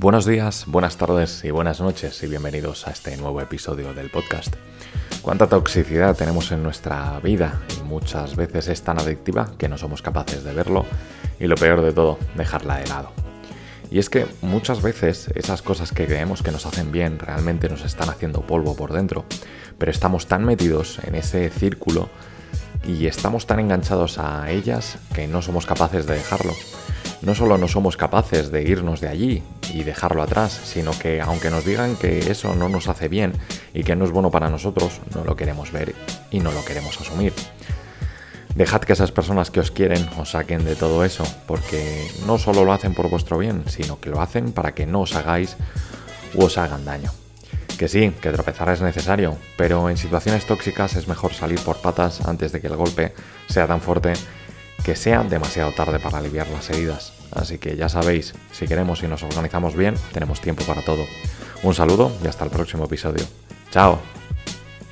Buenos días, buenas tardes y buenas noches y bienvenidos a este nuevo episodio del podcast. Cuánta toxicidad tenemos en nuestra vida y muchas veces es tan adictiva que no somos capaces de verlo y lo peor de todo, dejarla de lado. Y es que muchas veces esas cosas que creemos que nos hacen bien realmente nos están haciendo polvo por dentro, pero estamos tan metidos en ese círculo y estamos tan enganchados a ellas que no somos capaces de dejarlo no solo no somos capaces de irnos de allí y dejarlo atrás, sino que aunque nos digan que eso no nos hace bien y que no es bueno para nosotros, no lo queremos ver y no lo queremos asumir. Dejad que esas personas que os quieren os saquen de todo eso, porque no solo lo hacen por vuestro bien, sino que lo hacen para que no os hagáis u os hagan daño. Que sí, que tropezar es necesario, pero en situaciones tóxicas es mejor salir por patas antes de que el golpe sea tan fuerte que sea demasiado tarde para aliviar las heridas. Así que ya sabéis, si queremos y nos organizamos bien, tenemos tiempo para todo. Un saludo y hasta el próximo episodio. ¡Chao!